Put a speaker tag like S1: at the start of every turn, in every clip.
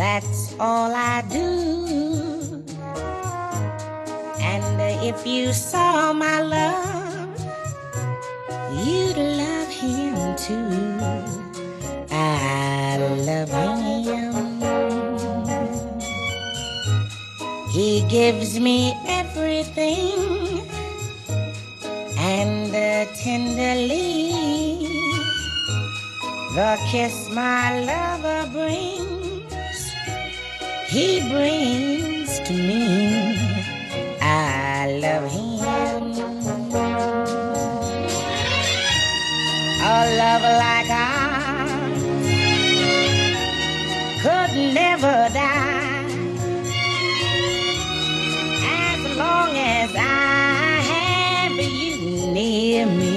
S1: that's all I do. And if you saw my love, you'd love him too. I love him. He gives me everything and uh, tenderly the kiss my lover brings, he brings to me. I love him. A love like ours could never die as long as I have you near me.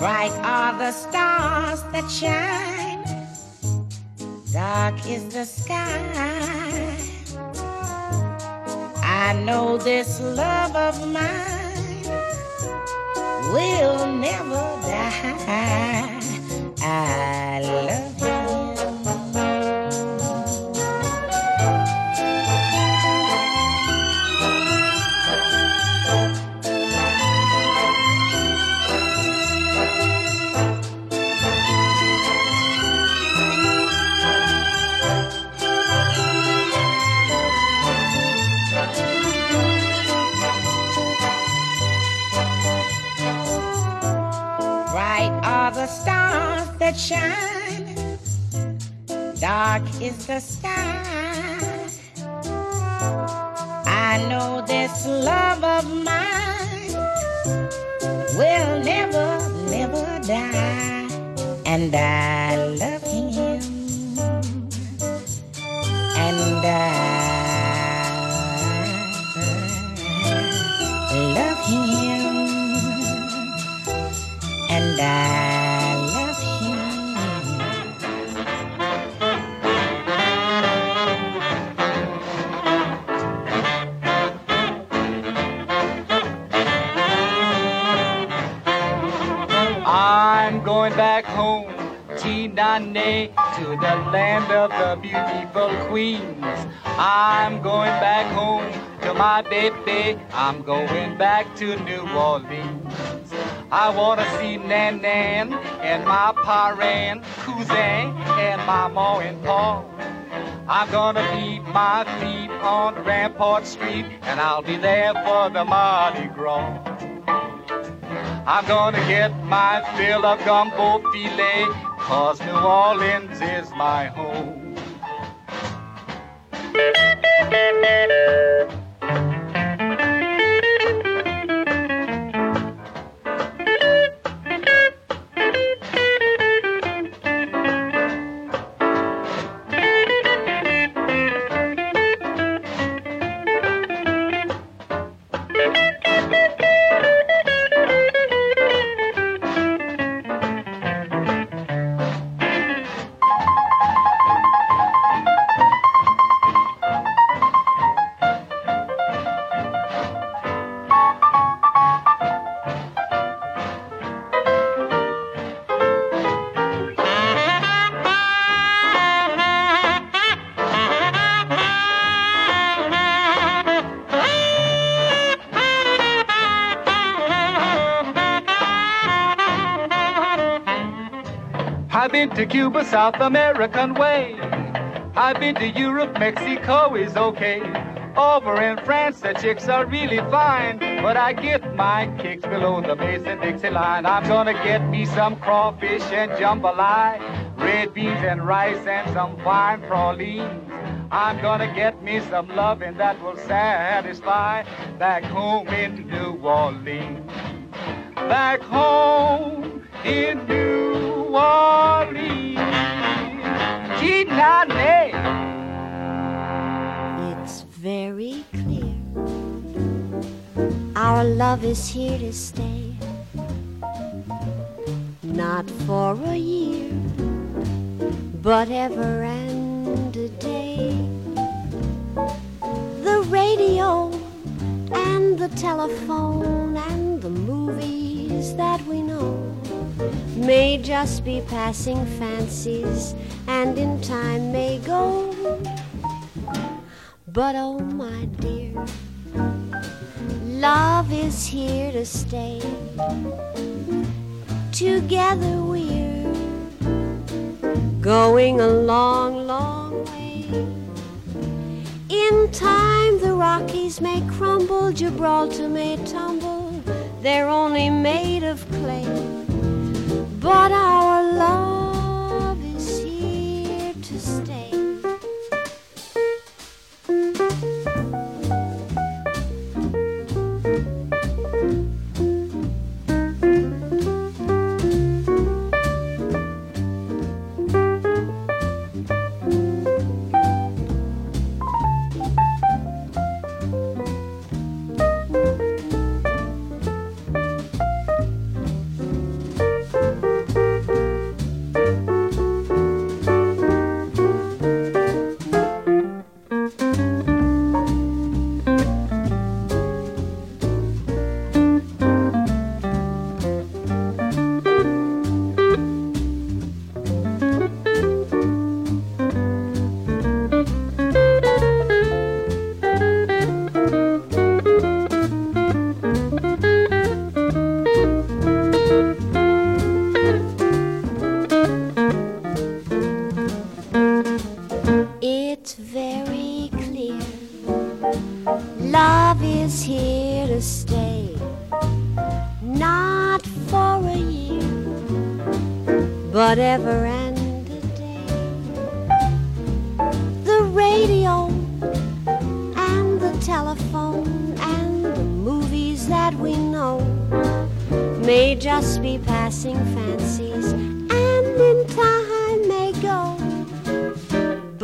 S1: Bright are the stars that shine, dark is the sky. I know this love of mine will never die. I love is the
S2: To the land of the beautiful queens. I'm going back home to my baby. I'm going back to New Orleans. I want to see Nan Nan and my parent, cousin, and my ma and pa. I'm gonna leave my feet on Rampart Street, and I'll be there for the Mardi Gras. I'm gonna get my fill of gumbo filet, cause New Orleans is my home. To Cuba, South American way. I've been to Europe, Mexico is okay. Over in France, the chicks are really fine. But I get my kicks below the Mason-Dixon line. I'm gonna get me some crawfish and jambalaya, red beans and rice and some fine pralines. I'm gonna get me some loving that will satisfy back home in New Orleans. Back home in New Orleans.
S3: It's very clear our love is here to stay. Not for a year, but ever and a day. The radio and the telephone and the movies that we know may just be passing fancies and in time may go. But oh, my dear, love is here to stay. Together we're going a long, long way. In time, the Rockies may crumble, Gibraltar may tumble, they're only made of clay. But our love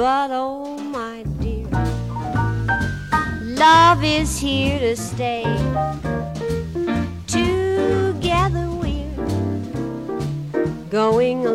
S3: But oh, my dear, love is here to stay. Together we're going a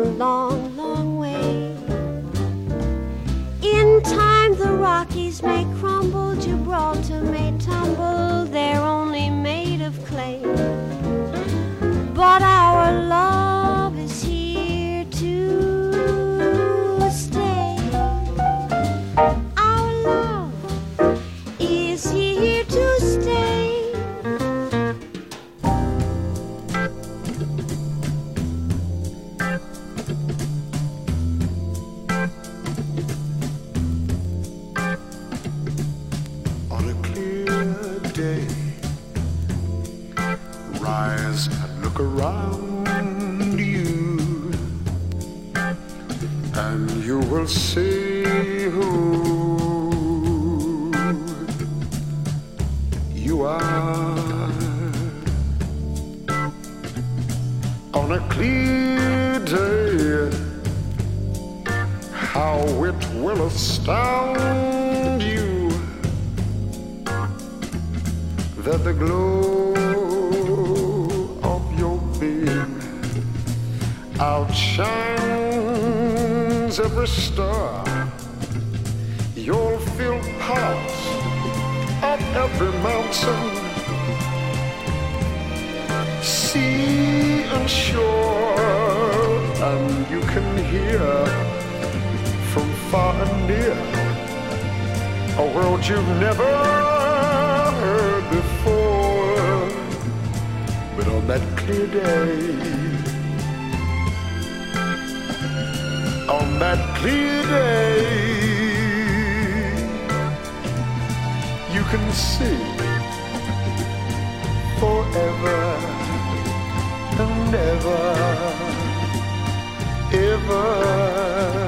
S3: the
S4: glow of your being outshines every star. You'll feel parts of every mountain, sea and shore, and you can hear from far and near a world you've never that clear day, on that clear day, you can see forever and ever, evermore.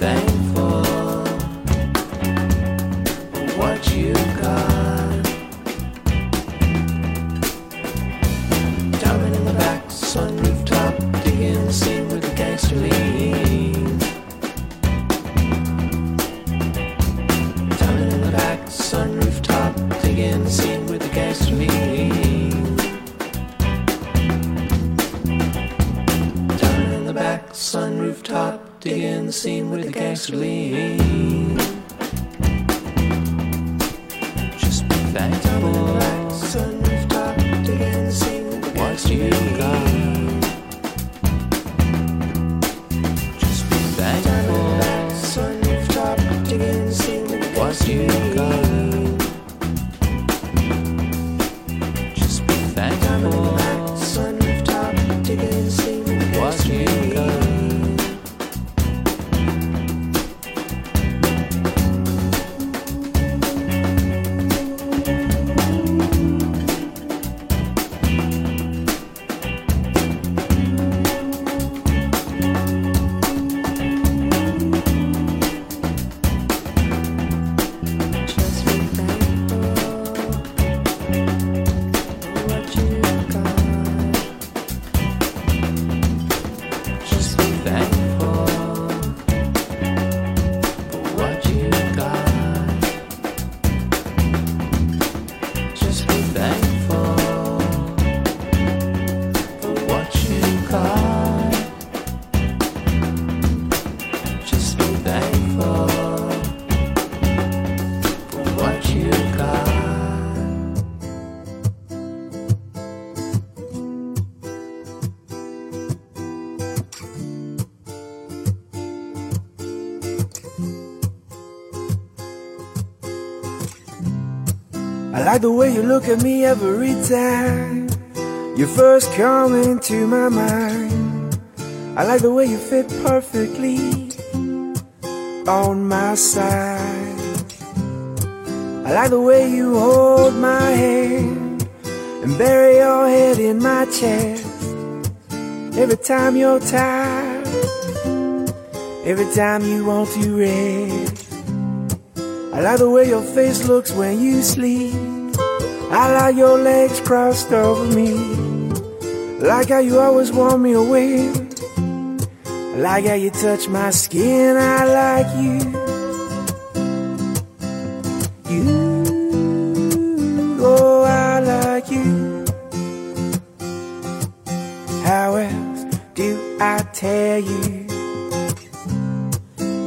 S5: Just
S6: like the way you look at me every time you first come into my mind. I like the way you fit perfectly on my side. I like the way you hold my hand and bury your head in my chest. Every time you're tired, every time you want to rest. I like the way your face looks when you sleep. I like your legs crossed over me. Like how you always want me away. Like how you touch my skin. I like you. You. Oh, I like you. How else do I tell you?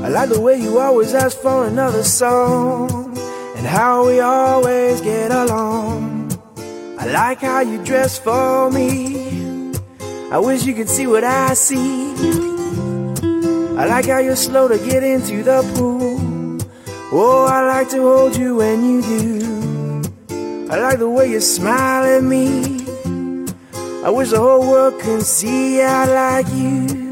S6: I like the way you always ask for another song and how we always get along. I like how you dress for me. I wish you could see what I see. I like how you're slow to get into the pool. Oh, I like to hold you when you do. I like the way you smile at me. I wish the whole world could see I like you.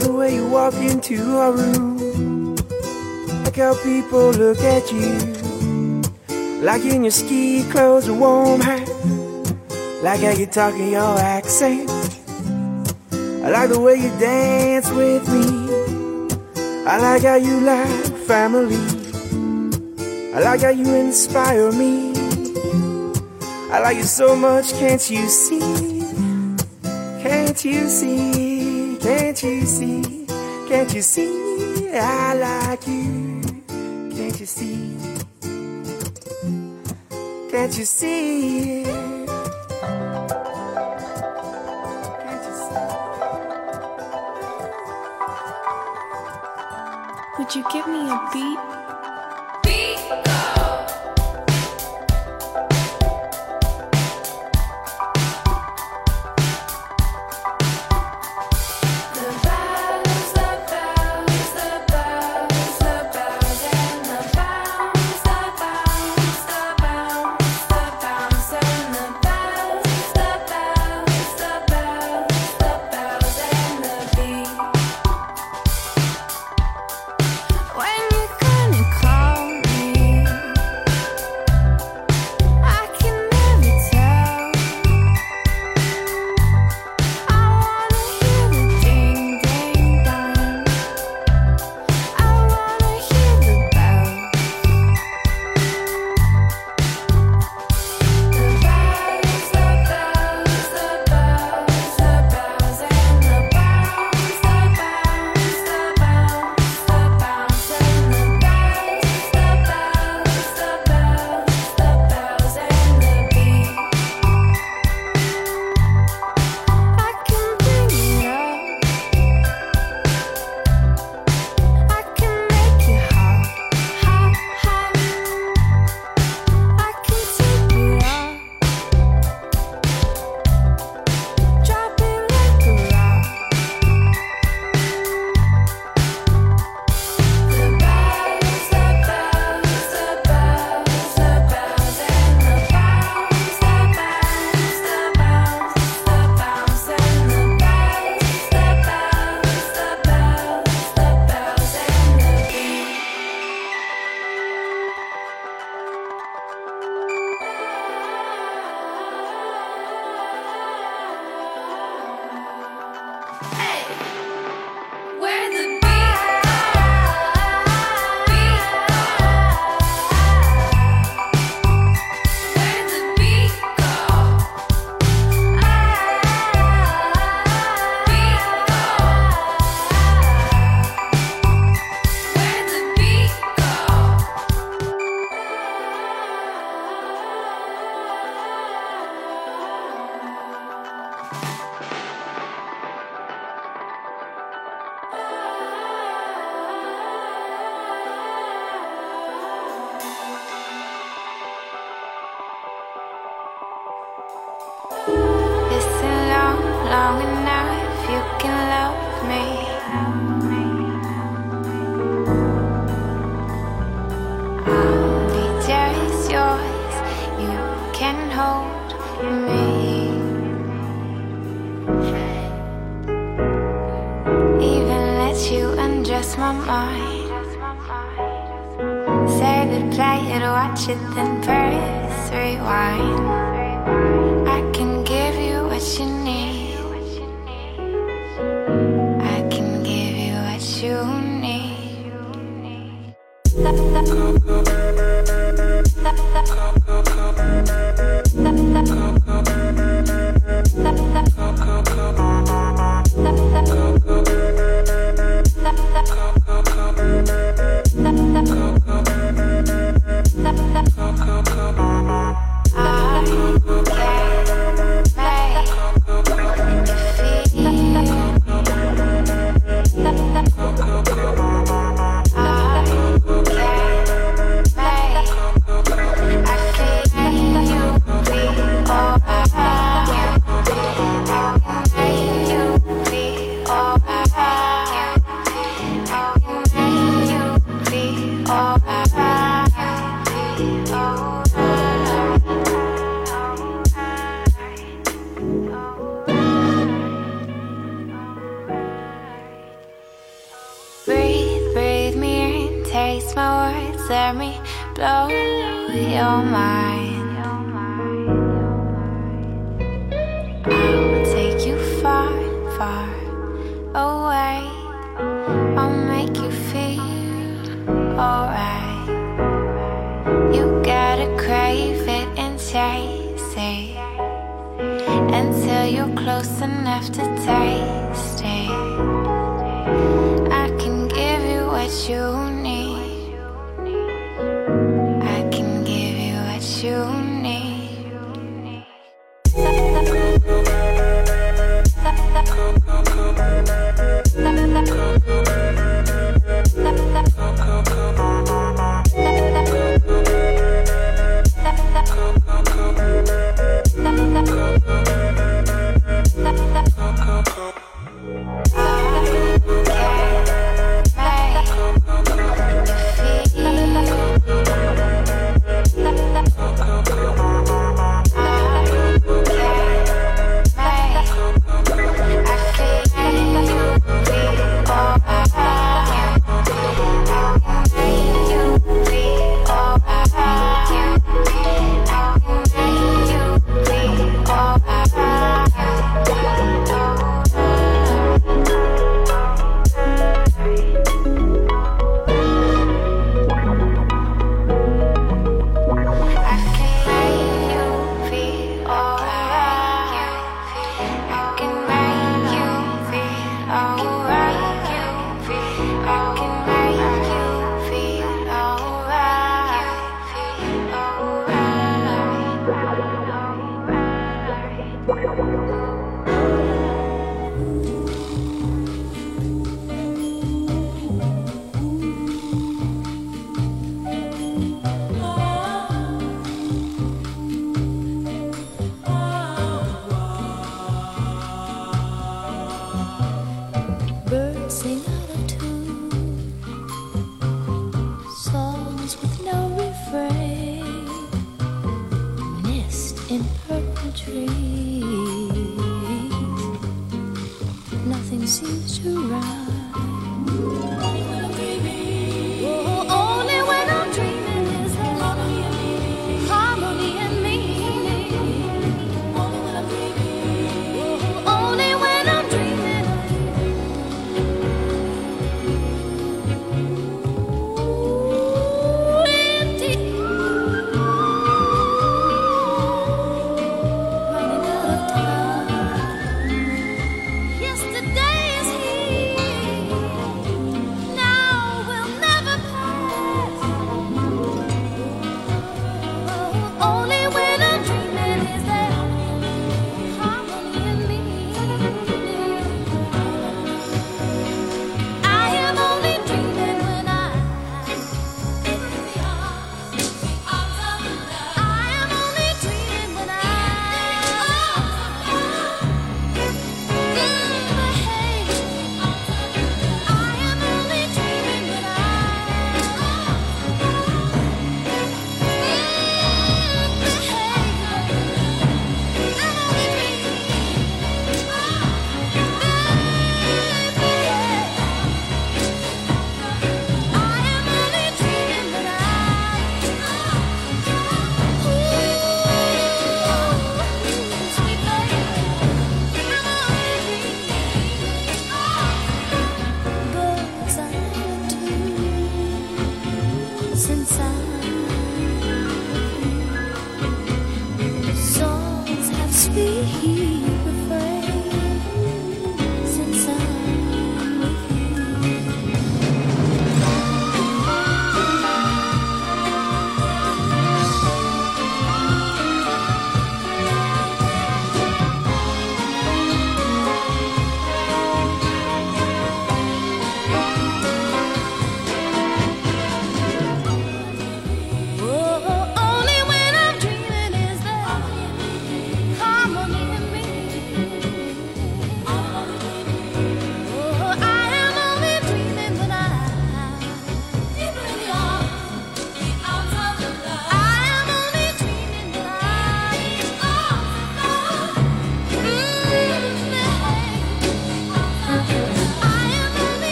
S6: The way you walk into a room. Like how people look at you. Like in your ski clothes and warm hat. Like how you talk in your accent. I like the way you dance with me. I like how you like family. I like how you inspire me. I like you so much, can't you see? Can't you see? Can't you see? Can't you see? I like you. Can't you see? Can't you see? Can't you see?
S7: Would you give me a beat?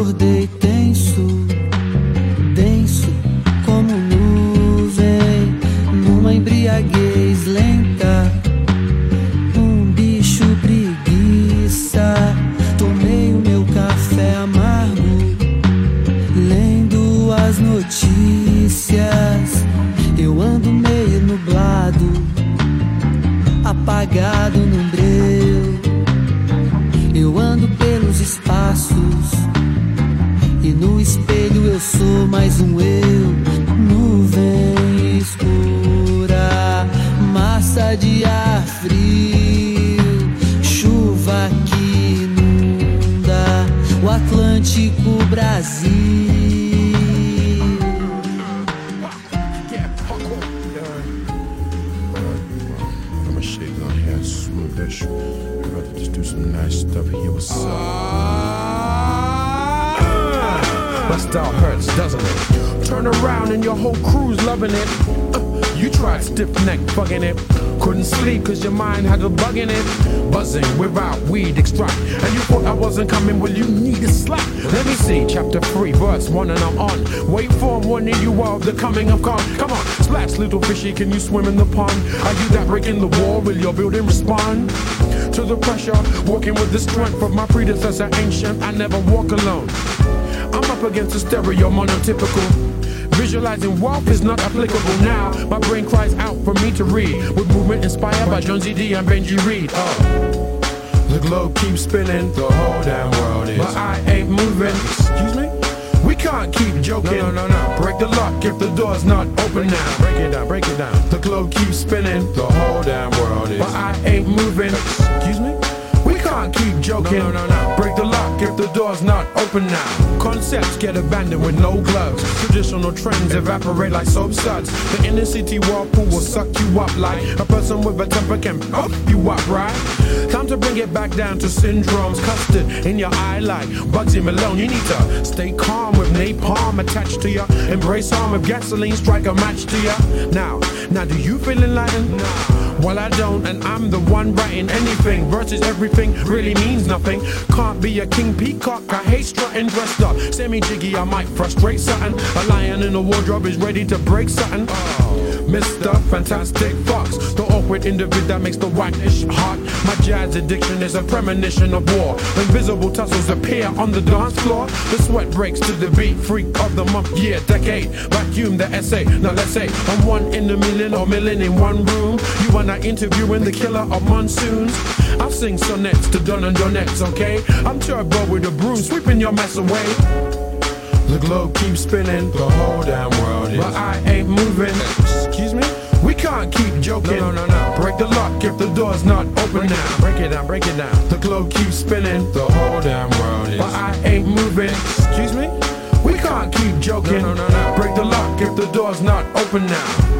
S8: por Deus. Can you
S9: swim in the pond? Are you that breaking the wall? Will your building respond? To the pressure, walking with the strength of my predecessor, ancient. I never walk alone. I'm up against a stereo monotypical. Visualizing wealth is not applicable now. My brain cries out for me to read. With movement inspired by Jonzi D and Benji Reid. Oh. The globe keeps spinning, the whole damn world is. But I ain't moving. Excuse me? We can't keep joking. No, no, no, no. Break the lock if the door's not open now. Break it down, break it down. The globe keeps spinning, the whole damn world is. But I ain't moving. Excuse me? Can't keep joking. No, no, no. Break the lock if the door's not open now. Concepts get abandoned with no gloves. Traditional trends evaporate like soap suds. The inner city whirlpool will suck you up like a person with a temper can up you up, right? Time to bring it back down to syndromes. Custard in your eye like Bugsy Malone. You need to stay calm with napalm attached to you. Embrace harm with gasoline, strike a match to you. Now, now do you feel enlightened? Well, I don't, and I'm the one writing anything versus everything really means nothing. Can't be a king peacock. I hate strutting dressed up. Semi jiggy, I might frustrate something. A lion in a wardrobe is ready to break something. Mr. Fantastic Fox, the awkward individual that makes the whitish hot. My jazz addiction is a premonition of war. Invisible tussles appear on the dance floor. The sweat breaks to the beat. Freak of the month, year, decade. Vacuum the essay. Now let's say I'm one in a million or million in one room. You and I interviewing the killer of monsoons. I'll sing sonnets to Don and Donettes, okay? I'm turbo with a broom, sweeping your mess away. The globe keeps spinning, the whole damn world is. But I ain't moving. Excuse me? We can't keep joking. No, no, no, no. Break the lock if the door's not open now. Break it down, break it down. The globe keeps spinning, the whole damn world is. But I ain't moving. Excuse me? We can't keep joking. No, no, no, no. Break the lock if the door's not open now.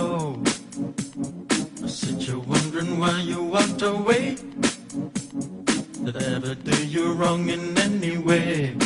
S10: I
S11: said you're wondering why you walked away. Did I ever do you wrong in any way?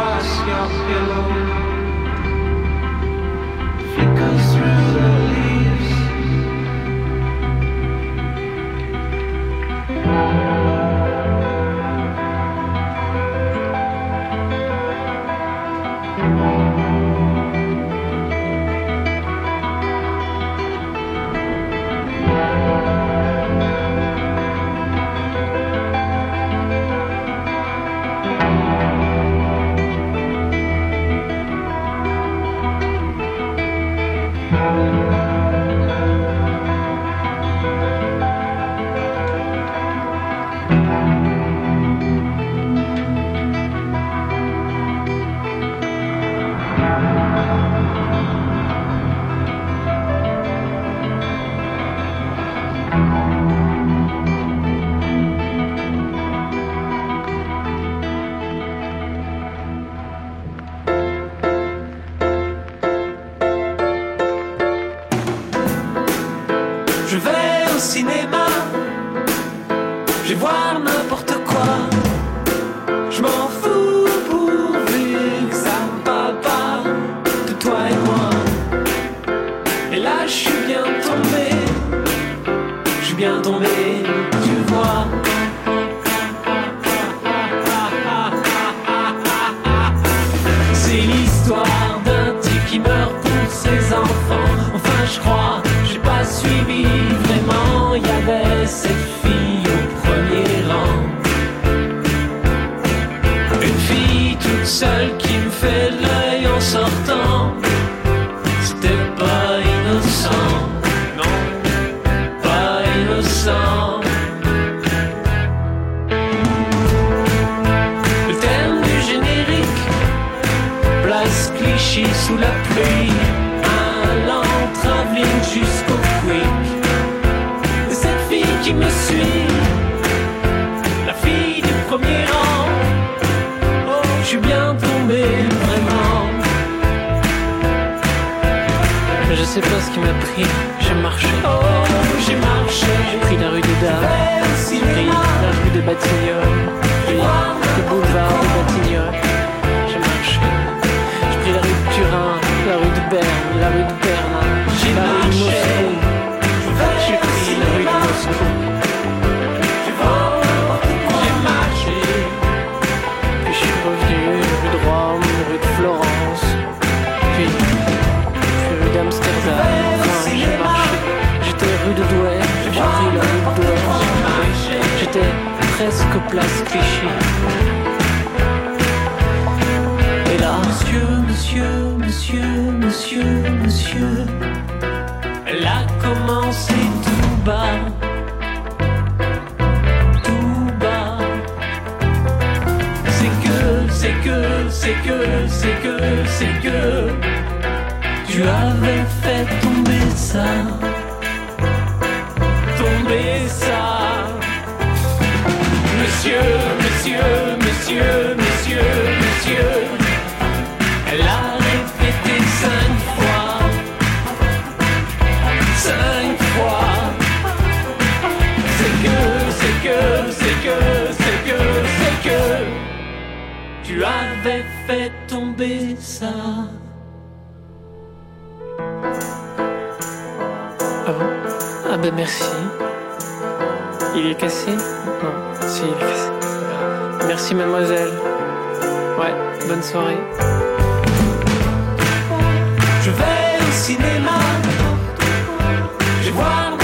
S5: across your pillow. c'est que tu avais fait tomber ça.
S12: Ah, ah ben merci. Il est cassé? Non, si, il est cassé. Merci mademoiselle. Ouais, bonne soirée.
S5: Je vais au cinéma. Je vois